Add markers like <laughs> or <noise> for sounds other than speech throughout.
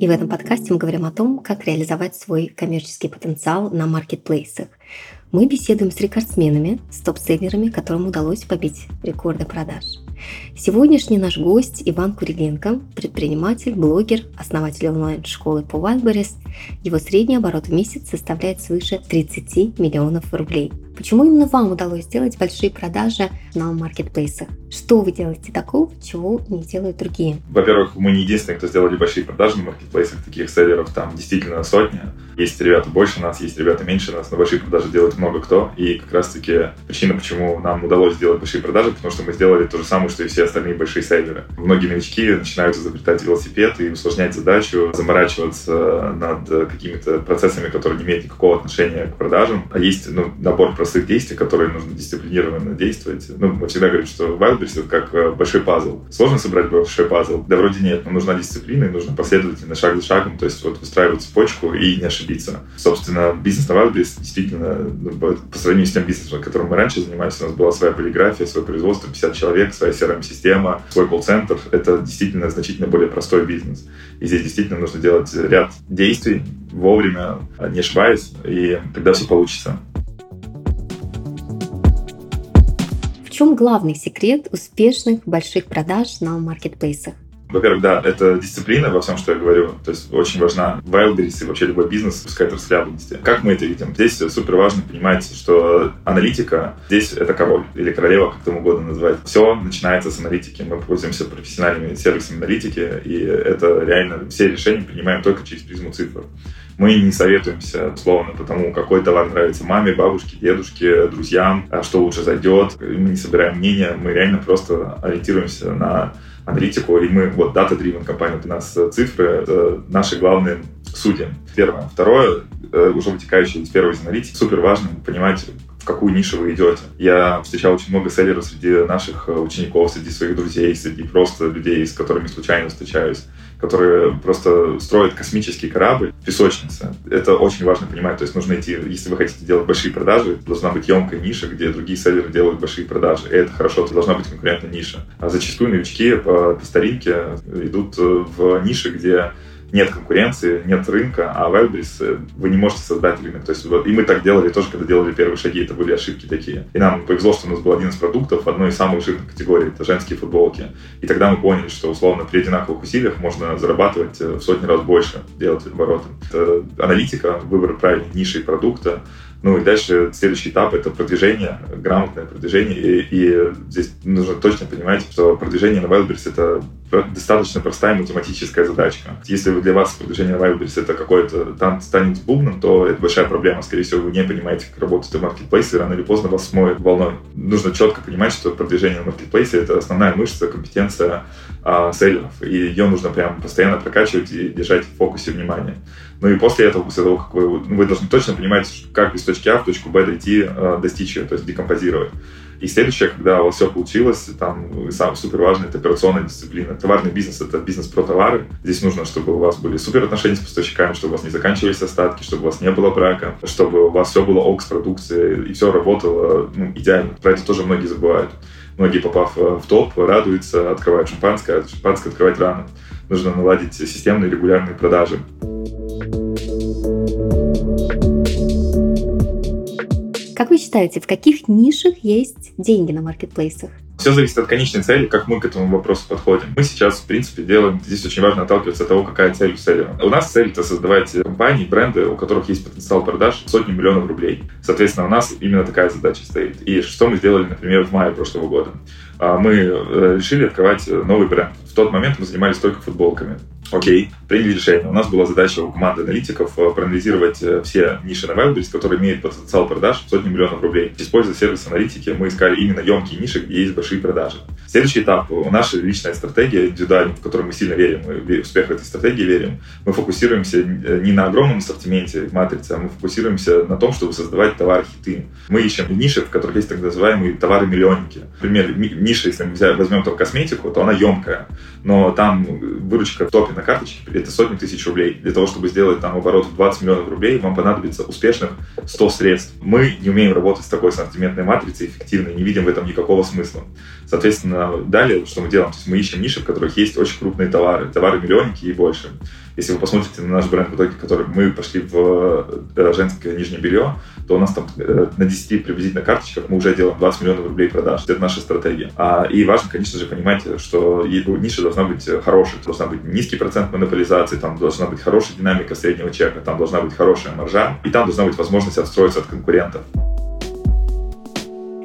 и в этом подкасте мы говорим о том, как реализовать свой коммерческий потенциал на маркетплейсах. Мы беседуем с рекордсменами, с топ-селлерами, которым удалось побить рекорды продаж. Сегодняшний наш гость Иван Куриленко, предприниматель, блогер, основатель онлайн-школы по Wildberries. Его средний оборот в месяц составляет свыше 30 миллионов рублей. Почему именно вам удалось сделать большие продажи на маркетплейсах? Что вы делаете такого, чего не делают другие? Во-первых, мы не единственные, кто сделали большие продажи на маркетплейсах. Таких селлеров там действительно сотня. Есть ребята больше нас, есть ребята меньше нас, но большие продажи делает много кто. И как раз-таки причина, почему нам удалось сделать большие продажи, потому что мы сделали то же самое, что и все остальные большие селлеры. Многие новички начинают изобретать велосипед и усложнять задачу, заморачиваться над какими-то процессами, которые не имеют никакого отношения к продажам. А есть ну, набор простых действий, которые нужно дисциплинированно действовать. Ну, мы всегда говорим, что Wildberries это как э, большой пазл. Сложно собрать большой пазл? Да вроде нет, но нужна дисциплина и нужно последовательно, шаг за шагом, то есть вот выстраивать цепочку и не ошибиться. Собственно, бизнес на Wildberries действительно, ну, по сравнению с тем бизнесом, которым мы раньше занимались, у нас была своя полиграфия, свое производство, 50 человек, своя CRM-система, свой колл-центр. Это действительно значительно более простой бизнес. И здесь действительно нужно делать ряд действий вовремя, не ошибаясь, и тогда все получится. чем главный секрет успешных больших продаж на маркетплейсах? Во-первых, да, это дисциплина во всем, что я говорю. То есть очень важна Wildberries и вообще любой бизнес пускает расслабленности. Как мы это видим? Здесь супер важно понимать, что аналитика здесь это король или королева, как там угодно назвать. Все начинается с аналитики. Мы пользуемся профессиональными сервисами аналитики, и это реально все решения принимаем только через призму цифр. Мы не советуемся, условно, потому какой товар нравится маме, бабушке, дедушке, друзьям, а что лучше зайдет. Мы не собираем мнения, мы реально просто ориентируемся на аналитику, и мы, вот, data-driven компания, у нас цифры, это наши главные судьи. Первое. Второе, э, уже вытекающее из первой из аналитики, супер важно понимать, в какую нишу вы идете. Я встречал очень много селлеров среди наших э, учеников, среди своих друзей, среди просто людей, с которыми случайно встречаюсь которые просто строят космический корабль в песочнице. Это очень важно понимать. То есть нужно идти, если вы хотите делать большие продажи, должна быть емкая ниша, где другие селлеры делают большие продажи. И это хорошо, это должна быть конкурентная ниша. А зачастую новички по, по старинке идут в ниши, где нет конкуренции, нет рынка, а Wildberries э, вы не можете создать рынок. То есть вот, и мы так делали тоже, когда делали первые шаги, это были ошибки такие. И нам повезло, что у нас был один из продуктов одной из самых жирных категорий, это женские футболки. И тогда мы поняли, что условно при одинаковых усилиях можно зарабатывать э, в сотни раз больше, делать обороты. Это аналитика, выбор правильной ниши продукта, ну и дальше следующий этап — это продвижение, грамотное продвижение. И, и здесь нужно точно понимать, что продвижение на Wildberries — это достаточно простая математическая задачка. Если для вас продвижение на Wildberries — это какой-то там станет бубном, то это большая проблема. Скорее всего, вы не понимаете, как работает маркетплейс, и рано или поздно вас смоет волной. Нужно четко понимать, что продвижение на маркетплейсе — это основная мышца, компетенция а, селлеров. И ее нужно прям постоянно прокачивать и держать в фокусе внимания. Ну и после этого, после того, как вы, ну, вы должны точно понимать, как из точки А в точку Б дойти, э, достичь ее, то есть декомпозировать. И следующее, когда у вас все получилось, там самое супер важное, это операционная дисциплина. Товарный бизнес — это бизнес про товары. Здесь нужно, чтобы у вас были супер отношения с поставщиками, чтобы у вас не заканчивались остатки, чтобы у вас не было брака, чтобы у вас все было ок с продукцией, и все работало ну, идеально. Про это тоже многие забывают. Многие, попав э, в топ, радуются, открывают шампанское, а шампанское открывать рано. Нужно наладить системные регулярные продажи. Как вы считаете, в каких нишах есть деньги на маркетплейсах? Все зависит от конечной цели, как мы к этому вопросу подходим. Мы сейчас, в принципе, делаем, здесь очень важно отталкиваться от того, какая цель у селлера. У нас цель — это создавать компании, бренды, у которых есть потенциал продаж сотни миллионов рублей. Соответственно, у нас именно такая задача стоит. И что мы сделали, например, в мае прошлого года? А, мы э, решили открывать новый бренд. В тот момент мы занимались только футболками. Окей, приняли решение. У нас была задача у команды аналитиков э, проанализировать э, все ниши на Wildberries, которые имеют потенциал продаж в сотни миллионов рублей. Используя сервис аналитики, мы искали именно емкие ниши, где есть большие продажи. Следующий этап. Наша личная стратегия, индивидуальная, в которой мы сильно верим, мы в успех этой стратегии верим. Мы фокусируемся э, не на огромном ассортименте матрицы, а мы фокусируемся на том, чтобы создавать товары-хиты. Мы ищем ниши, в которых есть так называемые товары-миллионники. Например, ниша, если мы возьмем там косметику, то она емкая. Но там выручка в топе на карточке — это сотни тысяч рублей. Для того, чтобы сделать там оборот в 20 миллионов рублей, вам понадобится успешных 100 средств. Мы не умеем работать с такой ассортиментной матрицей эффективно, не видим в этом никакого смысла. Соответственно, далее, что мы делаем? То есть мы ищем ниши, в которых есть очень крупные товары, товары-миллионники и больше. Если вы посмотрите на наш бренд в итоге, который мы пошли в э, женское нижнее белье, то у нас там э, на 10 приблизительно карточках мы уже делаем 20 миллионов рублей продаж. Это наша стратегия. А, и важно, конечно же, понимать, что ниша должна быть хорошей. Должна быть низкий процент монополизации, там должна быть хорошая динамика среднего чека, там должна быть хорошая маржа, и там должна быть возможность отстроиться от конкурентов.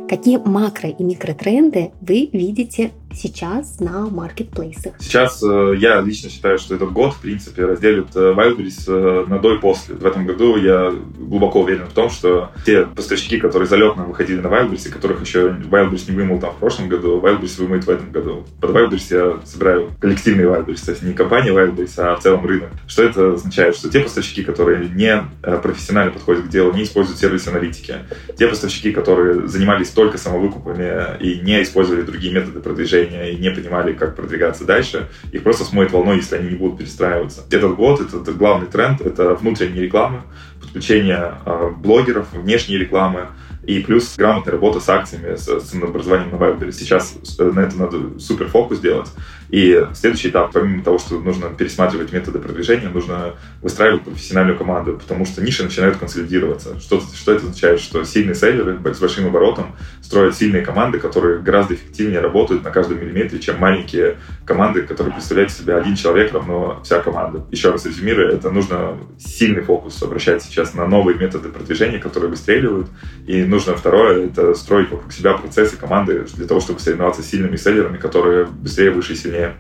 Какие макро и микротренды вы видите сейчас на маркетплейсах? Сейчас э, я лично считаю, что этот год, в принципе, разделит э, Wildberries э, на до и после. В этом году я глубоко уверен в том, что те поставщики, которые залетно выходили на Wildberries, которых еще Wildberries не вымыл там в прошлом году, Wildberries вымоет в этом году. Под Wildberries я собираю коллективный Wildberries, то есть не компания Wildberries, а в целом рынок. Что это означает? Что те поставщики, которые не профессионально подходят к делу, не используют сервис аналитики, те поставщики, которые занимались только самовыкупами и не использовали другие методы продвижения, направления и не понимали, как продвигаться дальше, их просто смоет волной, если они не будут перестраиваться. Этот год, этот главный тренд, это внутренняя реклама, подключение э, блогеров, внешней рекламы, и плюс грамотная работа с акциями, с, с образованием на Wildberries. Сейчас на это надо супер фокус делать. И следующий этап, помимо того, что нужно пересматривать методы продвижения, нужно выстраивать профессиональную команду, потому что ниши начинают консолидироваться. Что, что это означает? Что сильные селлеры с большим оборотом строят сильные команды, которые гораздо эффективнее работают на каждом миллиметре, чем маленькие команды, которые представляют себя один человек равно вся команда. Еще раз резюмируя, это нужно сильный фокус обращать сейчас на новые методы продвижения, которые выстреливают. И нужно второе, это строить вокруг себя процессы команды для того, чтобы соревноваться с сильными селлерами, которые быстрее, выше и сильнее.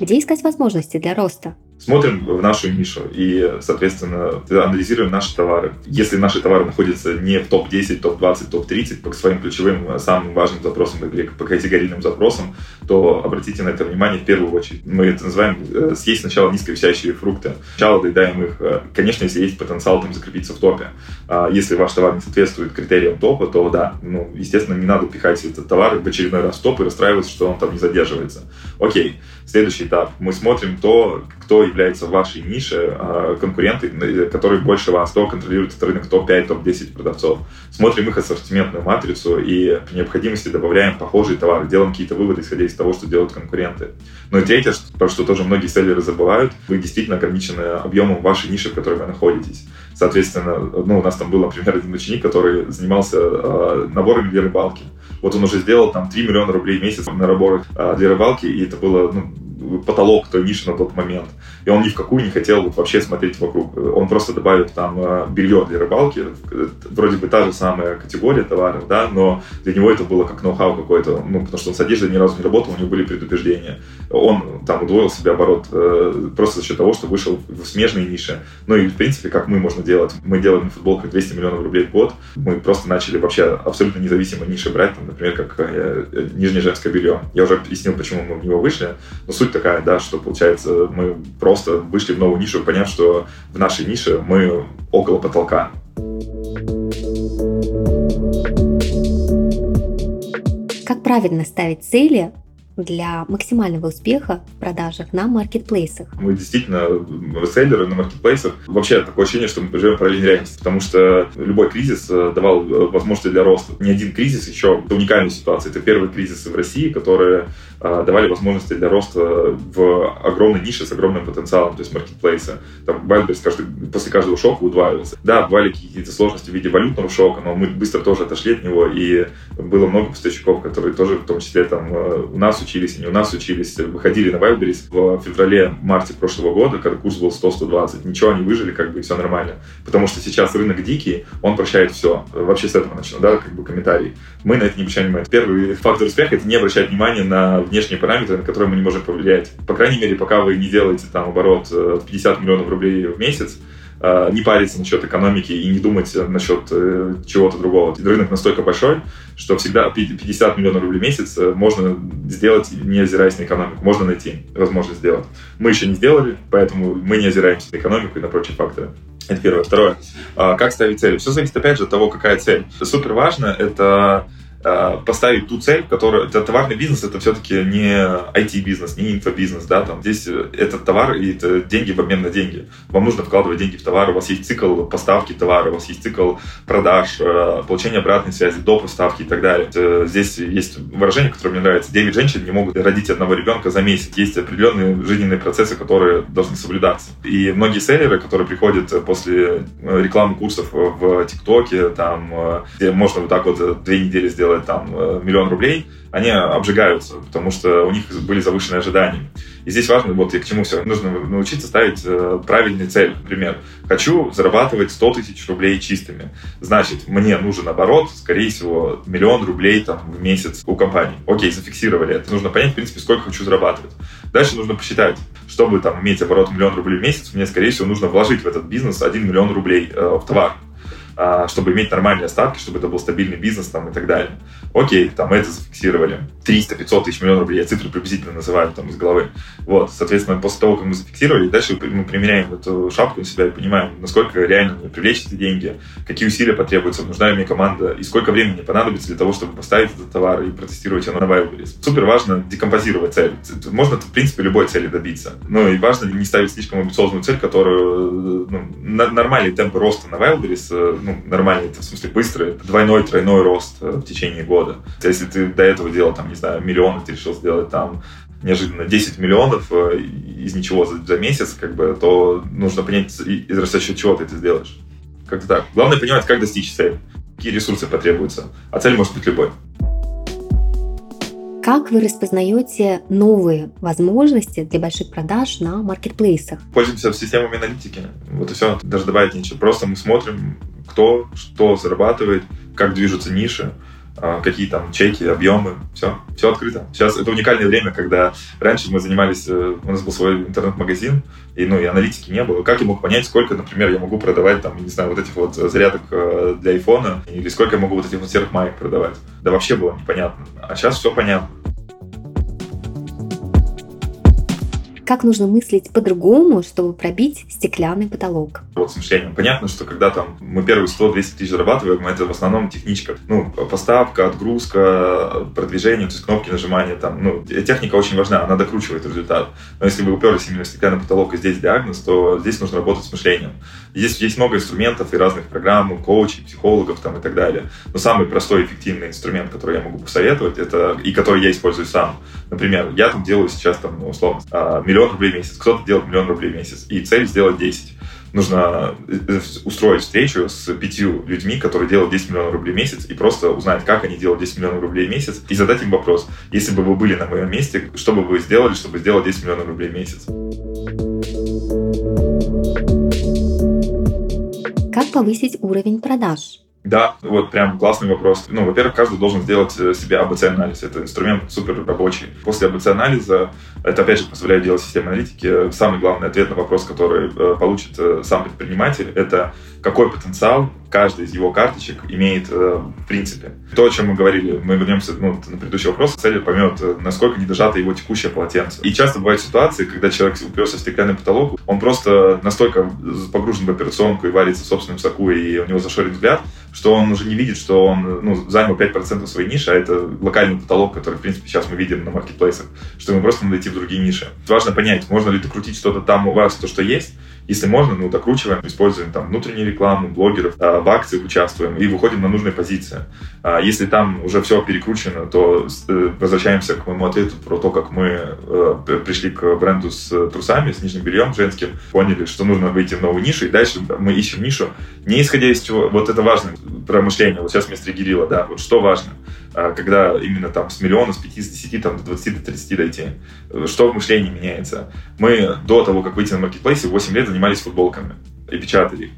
Где искать возможности для роста? Смотрим в нашу нишу и, соответственно, анализируем наши товары. Если наши товары находятся не в топ-10, топ-20, топ-30 по своим ключевым, э, самым важным запросам или по категорийным запросам, то обратите на это внимание в первую очередь. Мы это называем э, съесть сначала низковисящие фрукты. Сначала доедаем их. Э, конечно, если есть потенциал там закрепиться в топе. А если ваш товар не соответствует критериям топа, то да, ну, естественно, не надо пихать этот товар в очередной раз в топ и расстраиваться, что он там не задерживается. Окей, следующий этап. Мы смотрим то, кто является вашей нише а, конкуренты, которые больше вас, кто контролирует этот рынок топ-5, топ-10 продавцов. Смотрим их ассортиментную матрицу и при необходимости добавляем похожие товары, делаем какие-то выводы, исходя из того, что делают конкуренты. Ну и третье, про что тоже многие селлеры забывают, вы действительно ограничены объемом вашей ниши, в которой вы находитесь. Соответственно, ну, у нас там был, например, один ученик, который занимался э, наборами для рыбалки. Вот он уже сделал там 3 миллиона рублей в месяц на наборы э, для рыбалки, и это было ну, потолок той ниши на тот момент. И он ни в какую не хотел вот вообще смотреть вокруг. Он просто добавил там э, белье для рыбалки, вроде бы та же самая категория товаров, да, но для него это было как ноу-хау какой-то, ну, потому что он с одеждой ни разу не работал, у него были предупреждения. Он там удвоил себе оборот э, просто за счет того, что вышел в смежные ниши. Ну и, в принципе, как мы можно делать? Мы делаем на футболках 200 миллионов рублей в год. Мы просто начали вообще абсолютно независимо ниши брать, там, например, как э, нижнее женское белье. Я уже объяснил, почему мы в него вышли, но суть такая, да, что, получается, мы просто вышли в новую нишу, поняв, что в нашей нише мы около потолка. Как правильно ставить цели для максимального успеха в продажах на маркетплейсах. Мы действительно селлеры на маркетплейсах. Вообще такое ощущение, что мы живем в параллельной реальности, потому что любой кризис э, давал э, возможности для роста. Ни один кризис еще, это уникальная ситуация. Это первые кризисы в России, которые э, давали возможности для роста в огромной нише с огромным потенциалом, то есть маркетплейса. Там Wildberries каждый, после каждого шока удваивался. Да, бывали какие-то сложности в виде валютного шока, но мы быстро тоже отошли от него, и было много поставщиков, которые тоже, в том числе, там, у нас учились, они у нас учились, выходили на Wildberries в феврале-марте прошлого года, когда курс был 100-120. Ничего, они выжили, как бы, все нормально. Потому что сейчас рынок дикий, он прощает все. Вообще с этого начну, да, как бы комментарий. Мы на это не обращаем внимания. Первый фактор успеха — это не обращать внимания на внешние параметры, на которые мы не можем повлиять. По крайней мере, пока вы не делаете там оборот 50 э, миллионов рублей в месяц, не париться насчет экономики и не думать насчет э, чего-то другого. Рынок настолько большой, что всегда 50 миллионов рублей в месяц э, можно сделать, не озираясь на экономику. Можно найти возможность сделать. Мы еще не сделали, поэтому мы не озираемся на экономику и на прочие факторы. Это первое. Второе. А, как ставить цели? Все зависит, опять же, от того, какая цель. Супер важно — это Э, поставить ту цель, которая... Это товарный бизнес, это все-таки не IT-бизнес, не инфобизнес, да, там здесь э, этот товар и это деньги в обмен на деньги. Вам нужно вкладывать деньги в товар, у вас есть цикл поставки товара, у вас есть цикл продаж, э, получения обратной связи до поставки и так далее. Здесь есть выражение, которое мне нравится. Девять женщин не могут родить одного ребенка за месяц. Есть определенные жизненные процессы, которые должны соблюдаться. И многие селлеры, которые приходят после рекламы курсов в ТикТоке, там, где можно вот так вот две недели сделать сделать там э, миллион рублей, они обжигаются, потому что у них были завышенные ожидания. И здесь важно, вот и к чему все, нужно научиться ставить э, правильные цели. Например, хочу зарабатывать 100 тысяч рублей чистыми. Значит, мне нужен оборот, скорее всего, миллион рублей там, в месяц у компании. Окей, зафиксировали это. Нужно понять, в принципе, сколько хочу зарабатывать. Дальше нужно посчитать, чтобы там иметь оборот миллион рублей в месяц, мне, скорее всего, нужно вложить в этот бизнес 1 миллион рублей э, в товар. А, чтобы иметь нормальные остатки, чтобы это был стабильный бизнес там, и так далее. Окей, там это зафиксировали. 300-500 тысяч миллионов рублей, я цифры приблизительно называю там из головы. Вот, соответственно, после того, как мы зафиксировали, дальше мы примеряем эту шапку на себя и понимаем, насколько реально мне привлечь эти деньги, какие усилия потребуются, нужна ли мне команда, и сколько времени понадобится для того, чтобы поставить этот товар и протестировать его на Wildberries. Супер важно декомпозировать цель. Можно, в принципе, любой цели добиться. Ну и важно не ставить слишком амбициозную цель, которую ну, нормальный темп роста на Wildberries э, ну, нормальный, это в смысле быстрый, это двойной, тройной рост э, в течение года. Если ты до этого делал, там, не знаю, миллион, ты решил сделать там неожиданно 10 миллионов э, из ничего за, за месяц, как бы, то нужно понять, за счет чего ты это сделаешь. Как-то так. Главное понимать, как достичь цели, какие ресурсы потребуются. А цель может быть любой. Как вы распознаете новые возможности для больших продаж на маркетплейсах? Пользуемся системами аналитики. Вот и все. Даже добавить нечего. Просто мы смотрим, кто что зарабатывает, как движутся ниши, а, какие там чеки, объемы, все, все открыто. Сейчас это уникальное время, когда раньше мы занимались, э, у нас был свой интернет-магазин, и, ну, и аналитики не было. Как я мог понять, сколько, например, я могу продавать, там, не знаю, вот этих вот зарядок э, для айфона, или сколько я могу вот этих вот серых маек продавать. Да вообще было непонятно. А сейчас все понятно. Как нужно мыслить по-другому, чтобы пробить стеклянный потолок? Вот с мышлением. Понятно, что когда там мы первые 100-200 тысяч зарабатываем, это в основном техничка. Ну, поставка, отгрузка, продвижение, то есть кнопки нажимания. Там, ну, техника очень важна, она докручивает результат. Но если вы уперлись именно в стеклянный потолок и здесь диагноз, то здесь нужно работать с мышлением. Здесь есть много инструментов и разных программ, коучей, психологов там, и так далее. Но самый простой эффективный инструмент, который я могу посоветовать, это и который я использую сам. Например, я там делаю сейчас там, условно, а, миллион рублей в месяц, кто-то делает миллион рублей в месяц, и цель сделать 10 нужно э, устроить встречу с пятью людьми, которые делают 10 миллионов рублей в месяц, и просто узнать, как они делают 10 миллионов рублей в месяц, и задать им вопрос, если бы вы были на моем месте, что бы вы сделали, чтобы сделать 10 миллионов рублей в месяц? Как повысить уровень продаж? Да, вот прям классный вопрос. Ну, во-первых, каждый должен сделать э, себе АБЦ-анализ. Это инструмент супер рабочий. После АБЦ-анализа, это опять же позволяет делать систему аналитики, самый главный ответ на вопрос, который э, получит э, сам предприниматель, это какой потенциал каждый из его карточек имеет в принципе. То, о чем мы говорили, мы вернемся ну, на предыдущий вопрос, цель поймет, насколько недожато его текущее полотенце. И часто бывают ситуации, когда человек уперся в стеклянный потолок, он просто настолько погружен в операционку и варится в собственном соку, и у него зашорен взгляд, что он уже не видит, что он ну, занял 5% своей ниши, а это локальный потолок, который, в принципе, сейчас мы видим на маркетплейсах, что ему просто надо идти в другие ниши. Важно понять, можно ли докрутить что-то там у вас, то, что есть, если можно, ну, докручиваем, используем там внутреннюю рекламу, блогеров, а, в акциях участвуем и выходим на нужные позиции. А если там уже все перекручено, то э, возвращаемся к моему ответу про то, как мы э, пришли к бренду с трусами, с нижним бельем женским, поняли, что нужно выйти в новую нишу, и дальше мы ищем нишу, не исходя из чего, вот это важно про мышление, вот сейчас меня стригерило, да, вот что важно, когда именно там с миллиона, с 5, с 10, там, до 20, до 30 дойти, что в мышлении меняется. Мы до того, как выйти на маркетплейсе, 8 лет занимались футболками и печатали их.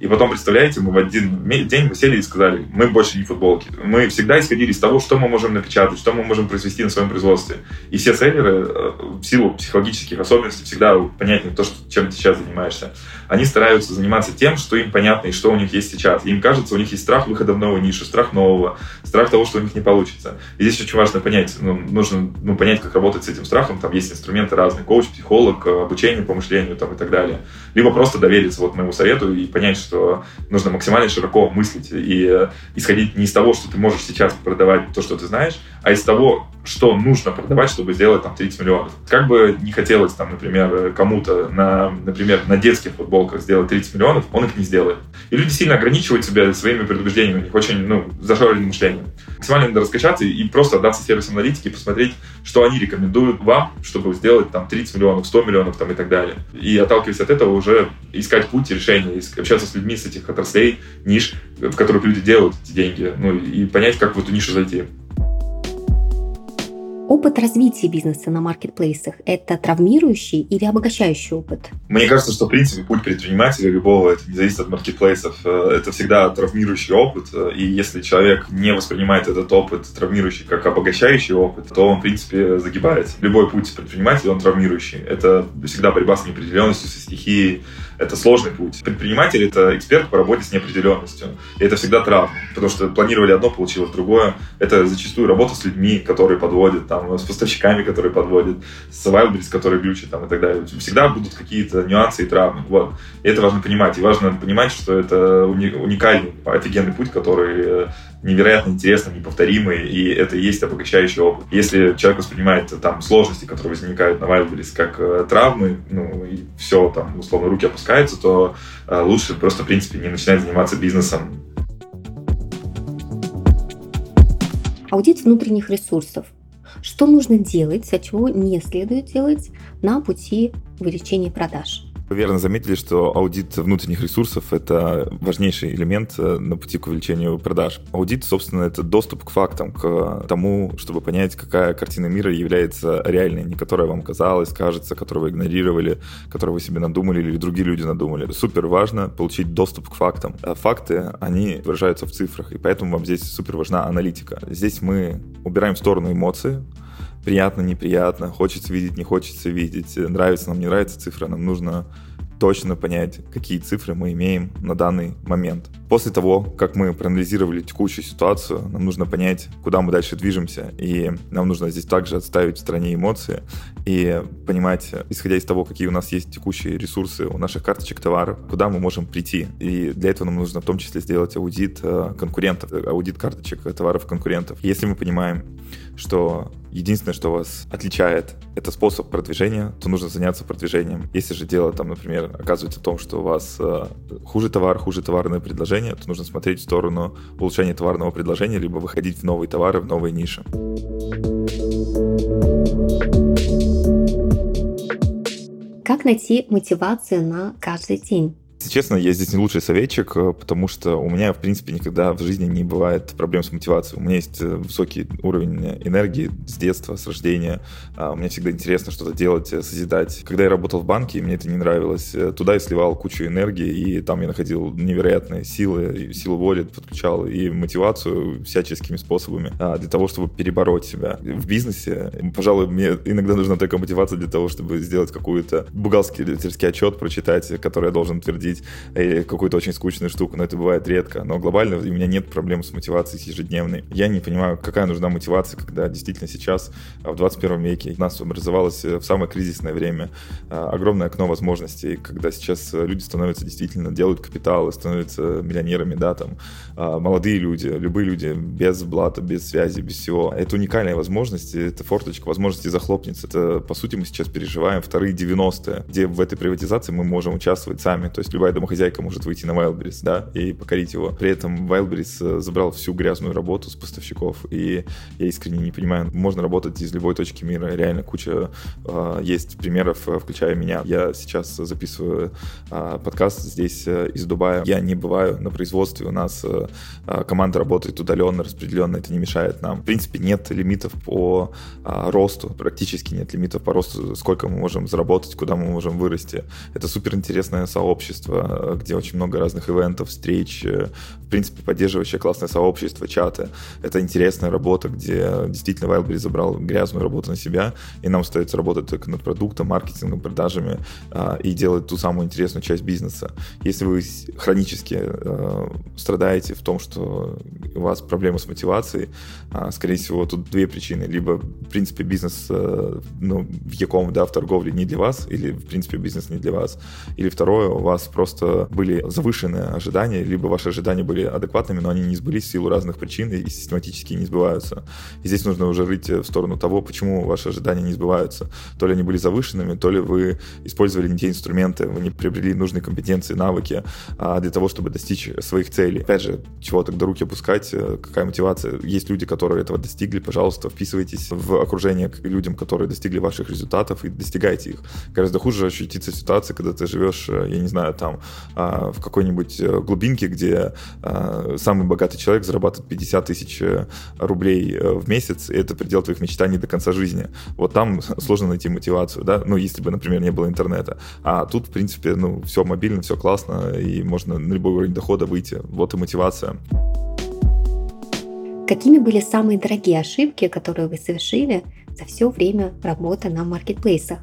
И потом, представляете, мы в один день мы сели и сказали, мы больше не футболки. Мы всегда исходили из того, что мы можем напечатать, что мы можем произвести на своем производстве. И все селлеры э, в силу психологических особенностей всегда понятнее то, что, чем ты сейчас занимаешься. Они стараются заниматься тем, что им понятно и что у них есть сейчас. им кажется, у них есть страх выхода в новую нишу, страх нового, страх того, что у них не получится. И здесь очень важно понять, ну, нужно ну, понять, как работать с этим страхом. Там есть инструменты разные, коуч, психолог, э, обучение по мышлению там, и так далее. Либо просто довериться вот моему совету и понять, что нужно максимально широко мыслить и э, исходить не из того, что ты можешь сейчас продавать то, что ты знаешь, а из того, что нужно продавать, чтобы сделать там 30 миллионов. Как бы не хотелось там, например, кому-то на, например, на детских футболках сделать 30 миллионов, он их не сделает. И люди сильно ограничивают себя своими предубеждениями, у них очень, ну, зашоренное мышление. Максимально надо раскачаться и просто отдаться сервисам аналитики посмотреть, что они рекомендуют вам, чтобы сделать там 30 миллионов, 100 миллионов там и так далее. И отталкиваясь от этого уже искать путь решения, общаться с людьми с этих отраслей, ниш, в которых люди делают эти деньги, ну и понять, как в эту нишу зайти. Опыт развития бизнеса на маркетплейсах – это травмирующий или обогащающий опыт? Мне кажется, что, в принципе, путь предпринимателя любого, это не зависит от маркетплейсов, э, это всегда травмирующий опыт. И если человек не воспринимает этот опыт травмирующий как обогащающий опыт, то он, в принципе, загибается. Любой путь предпринимателя, он травмирующий. Это всегда борьба с неопределенностью, со стихией, это сложный путь. Предприниматель — это эксперт по работе с неопределенностью. И это всегда травма, потому что планировали одно, получилось другое. Это зачастую работа с людьми, которые подводят, там, с поставщиками, которые подводят, с Wildberries, которые глючат там, и так далее. Всегда будут какие-то нюансы и травмы. Вот. И это важно понимать. И важно понимать, что это уникальный, офигенный путь, который невероятно интересный, неповторимый, и это и есть обогащающий опыт. Если человек воспринимает там сложности, которые возникают на Wildberries, как э, травмы, ну и все, там, условно, руки опускаются, то э, лучше просто, в принципе, не начинать заниматься бизнесом. Аудит внутренних ресурсов. Что нужно делать, а чего не следует делать на пути увеличения продаж? Верно заметили, что аудит внутренних ресурсов – это важнейший элемент э, на пути к увеличению продаж. Аудит, собственно, это доступ к фактам, к тому, чтобы понять, какая картина мира является реальной, не которая вам казалась, кажется, которую вы игнорировали, которую вы себе надумали или другие люди надумали. Супер важно получить доступ к фактам. А факты, они выражаются в цифрах, и поэтому вам здесь супер важна аналитика. Здесь мы убираем в сторону эмоции, приятно, неприятно, хочется видеть, не хочется видеть, нравится нам, не нравится цифра, нам нужно точно понять, какие цифры мы имеем на данный момент. После того, как мы проанализировали текущую ситуацию, нам нужно понять, куда мы дальше движемся, и нам нужно здесь также отставить в стороне эмоции и понимать, исходя из того, какие у нас есть текущие ресурсы у наших карточек товаров, куда мы можем прийти. И для этого нам нужно в том числе сделать аудит э, конкурентов, аудит карточек товаров конкурентов. Если мы понимаем, что единственное, что вас отличает, это способ продвижения, то нужно заняться продвижением. Если же дело, там, например, оказывается в том, что у вас э, хуже товар, хуже товарное предложение, то нужно смотреть в сторону улучшения товарного предложения, либо выходить в новые товары, в новые ниши. Как найти мотивацию на каждый день? Если честно, я здесь не лучший советчик, э, потому что у меня, в принципе, никогда в жизни не бывает проблем с мотивацией. У меня есть э, высокий уровень энергии с детства, с рождения. А, мне всегда интересно что-то делать, э, созидать. Когда я работал в банке, мне это не нравилось. Туда я сливал кучу энергии, и там я находил невероятные силы, силу воли подключал и мотивацию всяческими способами а, для того, чтобы перебороть себя. В бизнесе, пожалуй, мне иногда нужна только мотивация для того, чтобы сделать какую-то бухгалтерский отчет, прочитать, который я должен твердить обсудить или какую-то очень скучную штуку, но это бывает редко. Но глобально у меня нет проблем с мотивацией ежедневной. Я не понимаю, какая нужна мотивация, когда действительно сейчас, а, в 21 веке, у нас образовалось э, в самое кризисное время а, огромное окно возможностей, когда сейчас э, люди становятся действительно, делают капиталы, становятся миллионерами, да, там, а, молодые люди, любые люди, без блата, без связи, без всего. Это уникальная возможность, это форточка возможности захлопнется. Это, по сути, мы сейчас переживаем вторые 90-е, где в этой приватизации мы можем участвовать сами. То есть любая домохозяйка может выйти на Wildberries, да, и покорить его. При этом Wildberries э, забрал всю грязную работу с поставщиков, и я искренне не понимаю, можно работать из любой точки мира. Реально куча э, есть примеров, э, включая меня. Я сейчас записываю э, подкаст здесь э, из Дубая. Я не бываю на производстве, у нас э, э команда работает удаленно, распределенно, это не мешает нам. В принципе, нет лимитов по э, росту, практически нет лимитов по росту, сколько мы можем заработать, куда мы можем вырасти. Это супер интересное сообщество, сообщество, где очень много разных ивентов, встреч, в принципе, поддерживающее классное сообщество, чаты. Это интересная работа, где действительно Wildberries забрал грязную работу на себя, и нам остается работать только над продуктом, маркетингом, продажами а, и делать ту самую интересную часть бизнеса. Если вы хронически а, страдаете в том, что у вас проблемы с мотивацией, скорее всего, тут две причины. Либо, в принципе, бизнес ну, в яком, да, в торговле не для вас, или, в принципе, бизнес не для вас. Или второе, у вас просто были завышенные ожидания, либо ваши ожидания были адекватными, но они не сбылись в силу разных причин и систематически не сбываются. И здесь нужно уже рыть в сторону того, почему ваши ожидания не сбываются. То ли они были завышенными, то ли вы использовали не те инструменты, вы не приобрели нужные компетенции, навыки а для того, чтобы достичь своих целей. Опять же, чего тогда руки опускать, э, какая мотивация? Есть люди, которые этого достигли, пожалуйста, вписывайтесь в окружение к людям, которые достигли ваших результатов и достигайте их. Гораздо хуже ощутиться в ситуации, когда ты живешь, э, я не знаю, там, а, в какой-нибудь э, глубинке, где а, самый богатый человек зарабатывает 50 тысяч рублей в месяц, и это предел твоих мечтаний до конца жизни. Вот там <laughs> сложно найти мотивацию, да, ну, если бы, например, не было интернета. А тут, в принципе, ну, все мобильно, все классно, и можно на любой уровень дохода выйти. Вот и мотивация. Какими были самые дорогие ошибки, которые вы совершили за все время работы на маркетплейсах?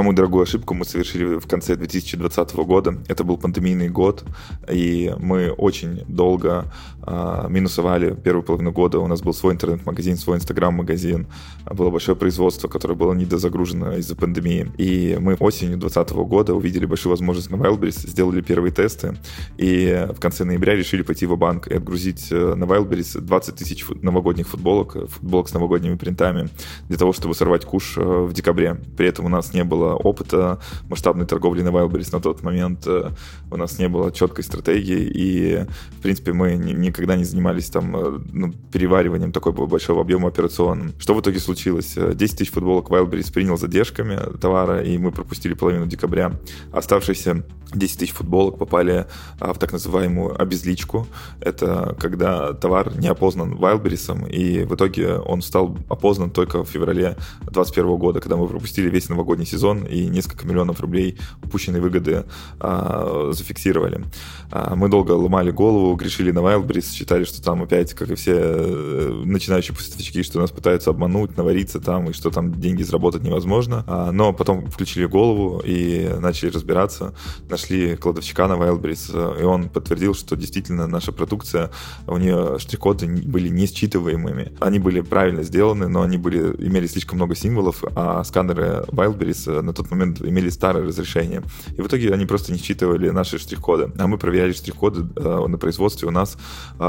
Самую дорогую ошибку мы совершили в конце 2020 года. Это был пандемийный год, и мы очень долго э, минусовали первую половину года. У нас был свой интернет-магазин, свой инстаграм-магазин. Было большое производство, которое было недозагружено из-за пандемии. И мы осенью 2020 года увидели большую возможность на Wildberries, сделали первые тесты, и в конце ноября решили пойти в банк и отгрузить э, на Wildberries 20 тысяч новогодних футболок, футболок с новогодними принтами, для того, чтобы сорвать куш э, в декабре. При этом у нас не было опыта масштабной торговли на Wildberries на тот момент. Э, у нас не было четкой стратегии, и, в принципе, мы никогда не занимались там э, ну, перевариванием такого большого объема операционным. Что в итоге случилось? 10 тысяч футболок Wildberries принял задержками товара, и мы пропустили половину декабря. Оставшиеся 10 тысяч футболок попали а, в так называемую обезличку. Это когда товар не опознан Wildberries, и в итоге он стал опознан только в феврале 2021 года, когда мы пропустили весь новогодний сезон и несколько миллионов рублей упущенной выгоды а, зафиксировали. А, мы долго ломали голову, грешили на Wildberries, считали, что там опять, как и все э, начинающие поставщики, что нас пытаются обмануть, навариться там, и что там деньги заработать невозможно. А, но потом включили голову и начали разбираться нашли кладовщика на Wildberries, и он подтвердил, что действительно наша продукция, у нее штрих-коды были не считываемыми. Они были правильно сделаны, но они были, имели слишком много символов, а сканеры Wildberries э, на тот момент имели старое разрешение. И в итоге они просто не считывали наши штрих-коды. А мы проверяли штрих-коды э, на производстве у нас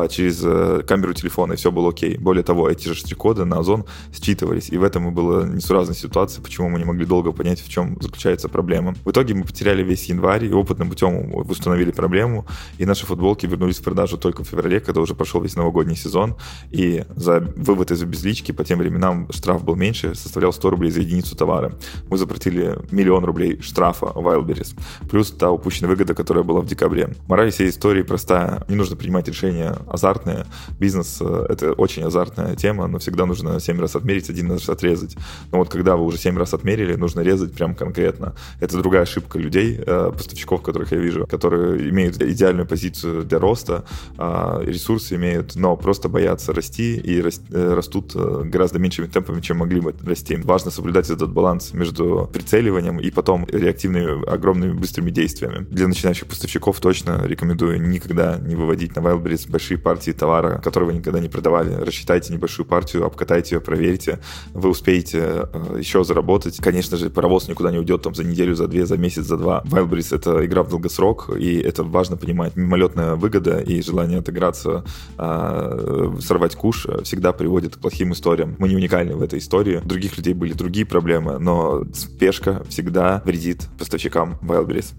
через камеру телефона, и все было окей. Более того, эти же штрих-коды на Озон считывались, и в этом и была несуразная ситуация, почему мы не могли долго понять, в чем заключается проблема. В итоге мы потеряли весь январь, и опытным путем установили проблему, и наши футболки вернулись в продажу только в феврале, когда уже прошел весь новогодний сезон, и за вывод из обезлички по тем временам штраф был меньше, составлял 100 рублей за единицу товара. Мы заплатили миллион рублей штрафа Wildberries, плюс та упущенная выгода, которая была в декабре. Мораль всей истории простая. Не нужно принимать решения азартные. Бизнес э, — это очень азартная тема, но всегда нужно 7 раз отмерить, один раз отрезать. Но вот когда вы уже 7 раз отмерили, нужно резать прям конкретно. Это другая ошибка людей, э, поставщиков которых я вижу, которые имеют идеальную позицию для роста, а, ресурсы имеют, но просто боятся расти и э, растут гораздо меньшими темпами, чем могли бы расти. Важно соблюдать этот баланс между прицеливанием и потом реактивными огромными быстрыми действиями. Для начинающих поставщиков точно рекомендую никогда не выводить на Wildberries большие партии товара, которые вы никогда не продавали. Рассчитайте небольшую партию, обкатайте ее, проверьте. Вы успеете э, еще заработать. Конечно же, паровоз никуда не уйдет там за неделю, за две, за месяц, за два. Wildberries — это игра в долгосрок, и это важно понимать. Мимолетная выгода и желание отыграться, э, сорвать куш всегда приводит к плохим историям. Мы не уникальны в этой истории. У других людей были другие проблемы, но спешка всегда вредит поставщикам Wildberries.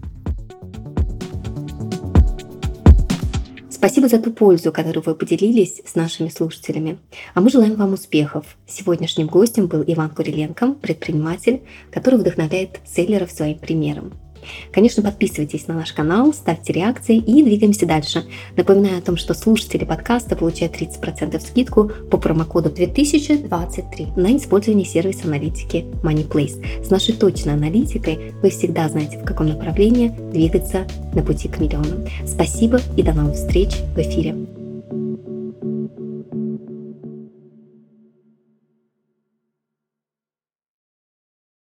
Спасибо за ту пользу, которую вы поделились с нашими слушателями. А мы желаем вам успехов. Сегодняшним гостем был Иван Куриленко, предприниматель, который вдохновляет селлеров своим примером. Конечно, подписывайтесь на наш канал, ставьте реакции и двигаемся дальше. Напоминаю о том, что слушатели подкаста получают 30% скидку по промокоду 2023 на использование сервиса аналитики MoneyPlace. С нашей точной аналитикой вы всегда знаете, в каком направлении двигаться на пути к миллионам. Спасибо и до новых встреч в эфире.